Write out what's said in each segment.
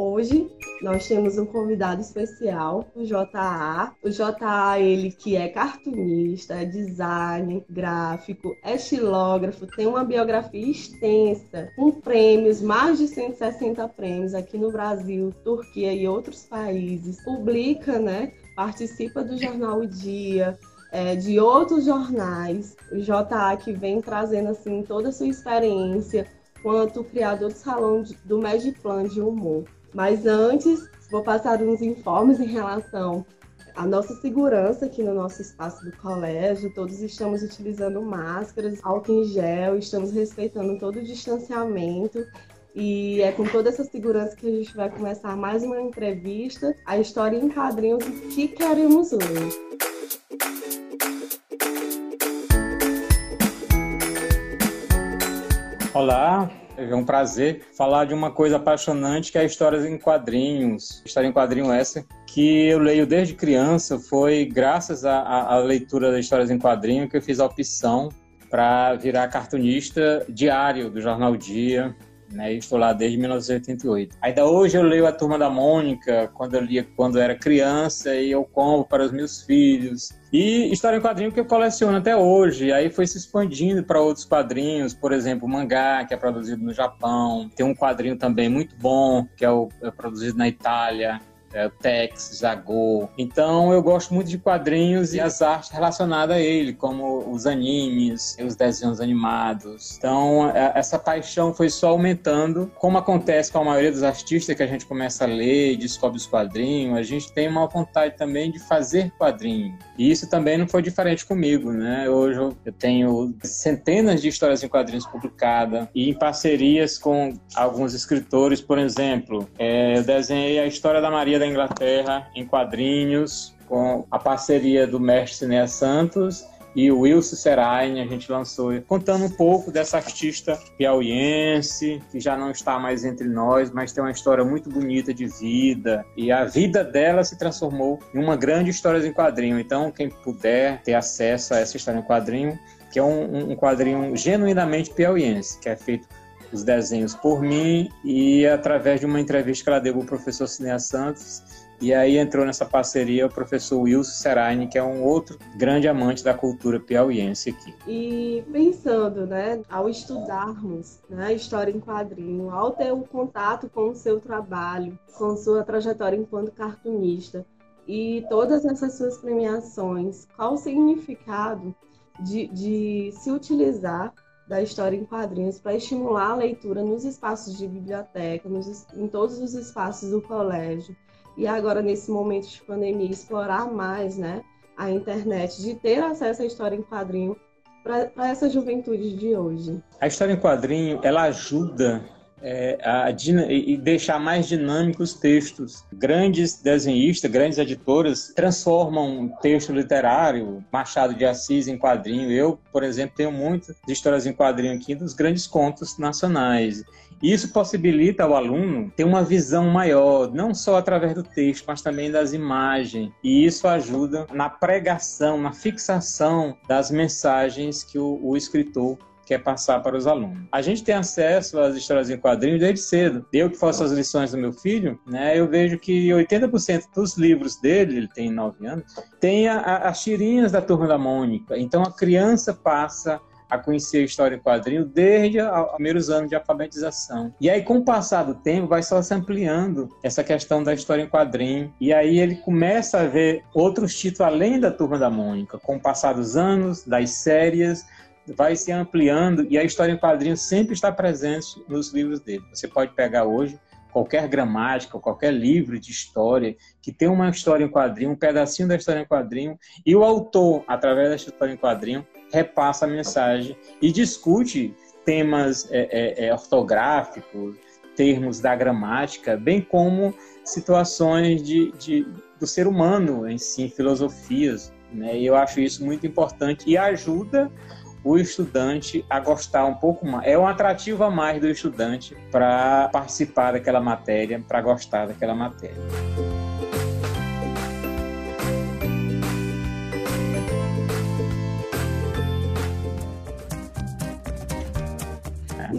Hoje nós temos um convidado especial, o JA. O JA, ele que é cartunista, é designer, gráfico, é estilógrafo, tem uma biografia extensa, com prêmios, mais de 160 prêmios aqui no Brasil, Turquia e outros países. Publica, né? Participa do jornal O Dia, é, de outros jornais. O JA que vem trazendo assim toda a sua experiência quanto criador do salão do Mediplan de humor. Mas antes, vou passar uns informes em relação à nossa segurança aqui no nosso espaço do colégio. Todos estamos utilizando máscaras, álcool em gel, estamos respeitando todo o distanciamento. E é com toda essa segurança que a gente vai começar mais uma entrevista, a história em quadrinhos que queremos hoje. Olá, é um prazer falar de uma coisa apaixonante que é a história em quadrinhos. História em quadrinho essa que eu leio desde criança. Foi graças à, à leitura das histórias em quadrinho que eu fiz a opção para virar cartunista diário do jornal Dia. Né? Estou lá desde 1988. Ainda hoje eu leio a Turma da Mônica, quando eu lia quando era criança, e eu compro para os meus filhos. E história em quadrinho que eu coleciono até hoje. Aí foi se expandindo para outros quadrinhos, por exemplo, mangá, que é produzido no Japão. Tem um quadrinho também muito bom, que é, o, é produzido na Itália é, Tex, Zagô. Então eu gosto muito de quadrinhos e as artes relacionadas a ele, como os animes, os desenhos animados. Então é, essa paixão foi só aumentando, como acontece com a maioria dos artistas que a gente começa a ler e descobre os quadrinhos, a gente tem uma vontade também de fazer quadrinho. E isso também não foi diferente comigo, né? Hoje eu tenho centenas de histórias em quadrinhos publicadas e em parcerias com alguns escritores, por exemplo, é, eu desenhei a história da Maria da Inglaterra em quadrinhos, com a parceria do mestre Cineia Santos e o Wilson Serain, a gente lançou contando um pouco dessa artista piauiense, que já não está mais entre nós, mas tem uma história muito bonita de vida, e a vida dela se transformou em uma grande história em quadrinho. Então, quem puder ter acesso a essa história em quadrinho, que é um, um quadrinho genuinamente piauiense, que é feito os desenhos por mim e através de uma entrevista que ela deu para o professor Cinea Santos. E aí entrou nessa parceria o professor Wilson Seraine, que é um outro grande amante da cultura piauiense aqui. E pensando, né, ao estudarmos né, a história em quadrinho, ao ter o contato com o seu trabalho, com sua trajetória enquanto cartunista, e todas essas suas premiações, qual o significado de, de se utilizar da história em quadrinhos para estimular a leitura nos espaços de biblioteca, nos, em todos os espaços do colégio. E agora, nesse momento de pandemia, explorar mais né, a internet, de ter acesso à história em quadrinho para essa juventude de hoje. A história em quadrinho, ela ajuda é, a, e deixar mais dinâmicos textos. Grandes desenhistas, grandes editoras transformam um texto literário, Machado de Assis em quadrinho. Eu, por exemplo, tenho muitas histórias em quadrinho aqui dos grandes contos nacionais. Isso possibilita ao aluno ter uma visão maior, não só através do texto, mas também das imagens. E isso ajuda na pregação, na fixação das mensagens que o, o escritor quer passar para os alunos. A gente tem acesso às histórias em quadrinhos desde cedo. Eu que faço as lições do meu filho, né, eu vejo que 80% dos livros dele, ele tem 9 anos, tem a, a, as tirinhas da Turma da Mônica. Então a criança passa a conhecer a história em quadrinho desde os primeiros anos de alfabetização. E aí, com o passar do tempo, vai só se ampliando essa questão da história em quadrinho. E aí ele começa a ver outros títulos além da Turma da Mônica, com o passar dos anos, das séries, vai se ampliando e a história em quadrinhos sempre está presente nos livros dele. Você pode pegar hoje qualquer gramática, qualquer livro de história que tem uma história em quadrinho, um pedacinho da história em quadrinho, e o autor, através dessa história em quadrinho, repassa a mensagem e discute temas é, é, é, ortográficos, termos da gramática, bem como situações de, de, do ser humano em si, filosofias. Né? E eu acho isso muito importante e ajuda o estudante a gostar um pouco mais. É um atrativo a mais do estudante para participar daquela matéria, para gostar daquela matéria.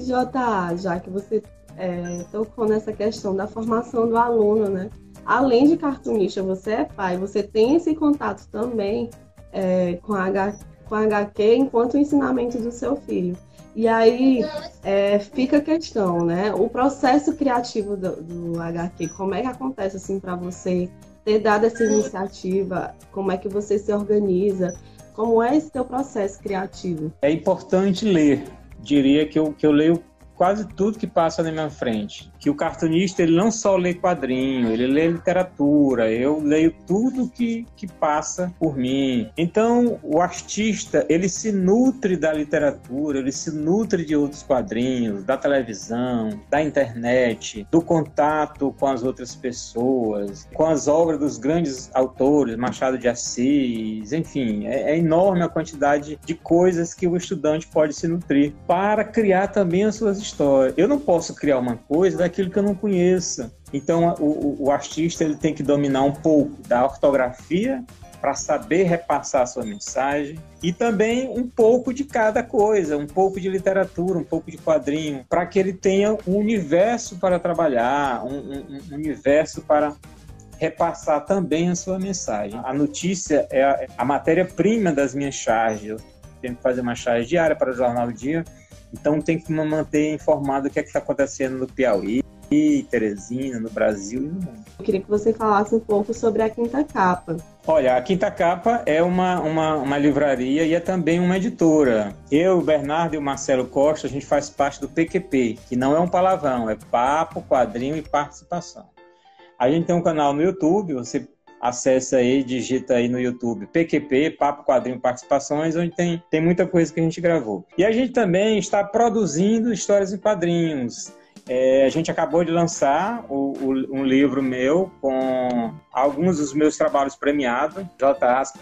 Jota, já que você é, tocou nessa questão da formação do aluno, né? Além de cartunista, você é pai, você tem esse contato também é, com, a com a HQ enquanto o ensinamento do seu filho. E aí é, fica a questão, né? O processo criativo do, do HQ, como é que acontece assim para você ter dado essa iniciativa? Como é que você se organiza? Como é esse teu processo criativo? É importante ler. Diria que eu, que eu leio quase tudo que passa na minha frente. Que o cartunista ele não só lê quadrinho, ele lê literatura, eu leio tudo que, que passa por mim. Então, o artista, ele se nutre da literatura, ele se nutre de outros quadrinhos, da televisão, da internet, do contato com as outras pessoas, com as obras dos grandes autores, Machado de Assis, enfim, é, é enorme a quantidade de coisas que o estudante pode se nutrir para criar também as suas história. Eu não posso criar uma coisa daquilo que eu não conheça. Então, o, o artista ele tem que dominar um pouco da ortografia para saber repassar a sua mensagem e também um pouco de cada coisa, um pouco de literatura, um pouco de quadrinho, para que ele tenha um universo para trabalhar, um, um, um universo para repassar também a sua mensagem. A notícia é a, a matéria-prima das minhas charges. Eu tenho que fazer uma charge diária para o Jornal do Dia então tem que manter informado o que é está acontecendo no Piauí, Teresina, no Brasil e no mundo. Eu queria que você falasse um pouco sobre a Quinta Capa. Olha, a Quinta Capa é uma, uma, uma livraria e é também uma editora. Eu, o Bernardo e o Marcelo Costa, a gente faz parte do PQP, que não é um palavrão, é papo, quadrinho e participação. A gente tem um canal no YouTube, você acessa aí, digita aí no YouTube PQP, Papo Quadrinho Participações, onde tem, tem muita coisa que a gente gravou. E a gente também está produzindo histórias em quadrinhos. É, a gente acabou de lançar o, o, um livro meu com alguns dos meus trabalhos premiados,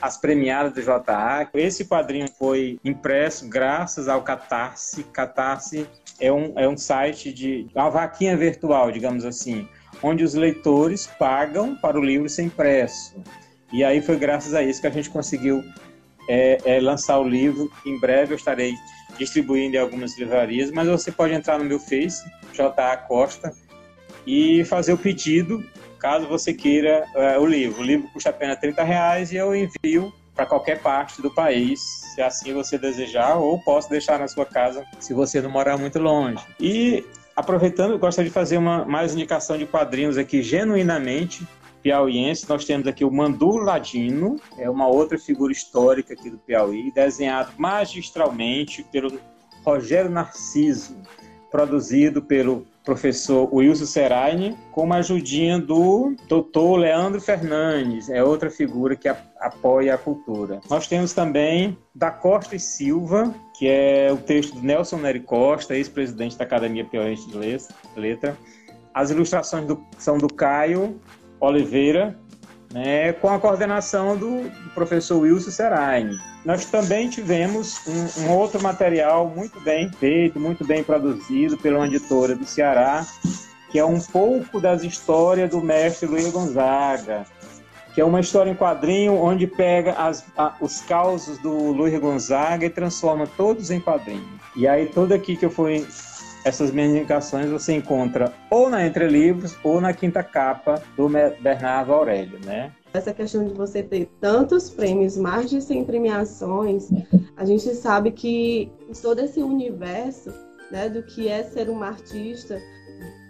as premiadas do JA. Esse quadrinho foi impresso graças ao Catarse. Catarse é um, é um site de uma vaquinha virtual, digamos assim, onde os leitores pagam para o livro ser impresso. E aí foi graças a isso que a gente conseguiu é, é, lançar o livro. Em breve eu estarei distribuindo em algumas livrarias, mas você pode entrar no meu Face, J.A. Costa, e fazer o pedido, caso você queira é, o livro. O livro custa apenas 30 reais e eu envio para qualquer parte do país, se assim você desejar, ou posso deixar na sua casa se você não morar muito longe. E Aproveitando, eu gostaria de fazer uma mais indicação de quadrinhos aqui genuinamente piauiense. Nós temos aqui o Mandu Ladino, é uma outra figura histórica aqui do Piauí, desenhado magistralmente pelo Rogério Narciso, produzido pelo professor Wilson Seraine, com uma ajudinha do doutor Leandro Fernandes, é outra figura que apoia a cultura. Nós temos também da Costa e Silva, que é o texto do Nelson Nery Costa, ex-presidente da Academia Piauiense de Letra. As ilustrações do, são do Caio Oliveira, né, com a coordenação do, professor Wilson Seraine. Nós também tivemos um, um, outro material muito bem feito, muito bem produzido pela editora do Ceará, que é um pouco das histórias do mestre Luiz Gonzaga, que é uma história em quadrinho onde pega as, a, os causos do Luiz Gonzaga e transforma todos em quadrinho. E aí, tudo aqui que eu fui essas minhas indicações você encontra ou na Entre Livros ou na quinta capa do Bernardo Aurélio, né? Essa questão de você ter tantos prêmios, mais de 100 premiações, a gente sabe que todo esse universo né, do que é ser um artista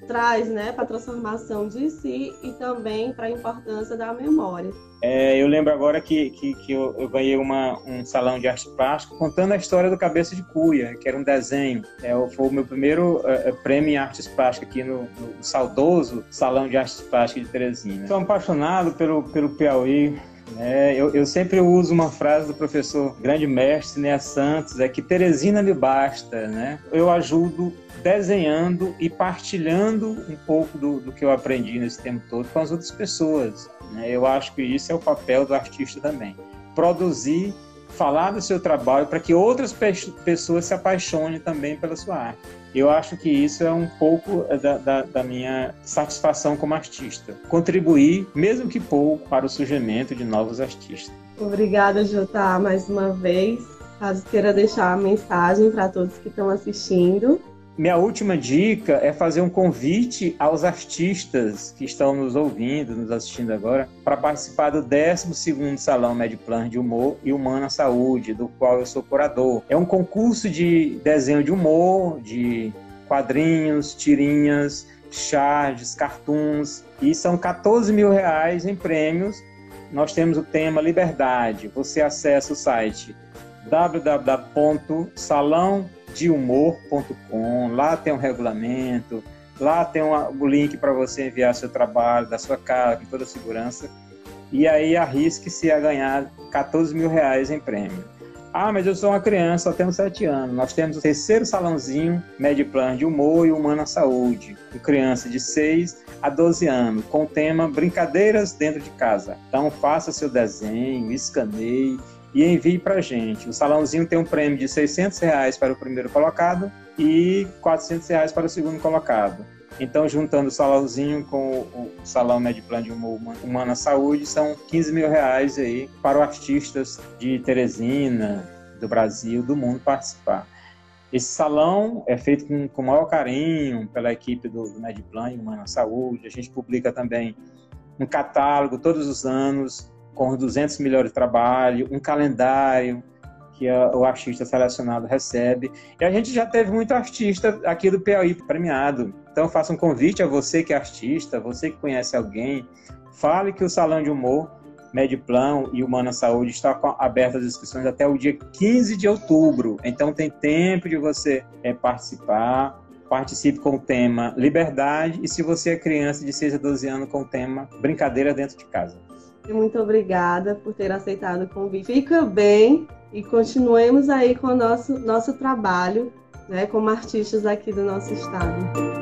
traz né, para a transformação de si e também para a importância da memória. É, eu lembro agora que, que, que eu, eu, ganhei uma, um salão de arte plástica contando a história do Cabeça de Cuia, que era um desenho. É, foi o meu primeiro é, é, prêmio em artes plásticas aqui no, no, saudoso Salão de Artes Plásticas de Teresina. Sou apaixonado pelo, pelo Piauí, é, eu, eu, sempre uso uma frase do professor grande mestre Nea Santos, é que Teresina me basta, né? Eu ajudo desenhando e partilhando um pouco do, do que eu aprendi nesse tempo todo com as outras pessoas. Né? Eu acho que isso é o papel do artista também. Produzir, falar do seu trabalho para que outras pe pessoas se apaixonem também pela sua arte. Eu acho que isso é um pouco da, da, da, minha satisfação como artista. Contribuir, mesmo que pouco, para o surgimento de novos artistas. Obrigada, Jota, mais uma vez. Caso queira deixar a mensagem para todos que estão assistindo. Minha última dica é fazer um convite aos artistas que estão nos ouvindo, nos assistindo agora, para participar do 12º Salão Mediplan de Humor e Humana Saúde, do qual eu sou curador. É um concurso de desenho de humor, de quadrinhos, tirinhas, charges, cartoons, e são 14 mil reais em prêmios. Nós temos o tema Liberdade. Você acessa o site www.salãodehumor.com. Lá tem um regulamento, lá tem o link para você enviar seu trabalho, da sua casa, com toda a segurança. E aí arrisque-se a ganhar 14 mil reais em prêmio. Ah, mas eu sou uma criança, só tenho 7 anos. Nós temos o terceiro salãozinho Mediplan de Humor e Humana Saúde, com criança de 6 a 12 anos, com o tema Brincadeiras dentro de casa. Então faça seu desenho, escaneie e envie para a gente. O salãozinho tem um prêmio de 600 reais para o primeiro colocado e 400 reais para o segundo colocado. Então, juntando o salãozinho com o salão Mediplan de Humana Saúde, são 15 mil reais aí para artistas de Teresina, do Brasil, do mundo participar. Esse salão é feito com, com o maior carinho pela equipe do, do Mediplan e Humana Saúde. A gente publica também um catálogo todos os anos com os 200 melhores trabalhos, um calendário que a, o artista selecionado recebe. E a gente já teve muito artista aqui do Piauí premiado. Então faça um convite a você que é artista, você que conhece alguém, fale que o Salão de Humor Mediplan e Humana Saúde está aberto as inscrições até o dia 15 de outubro. Então tem tempo de você é, participar. Participe com o tema Liberdade e se você é criança de 6 a 12 anos com o tema Brincadeira dentro de casa. Muito obrigada por ter aceitado o convite. Fica bem e continuemos aí com o nosso, nosso trabalho né, como artistas aqui do nosso estado.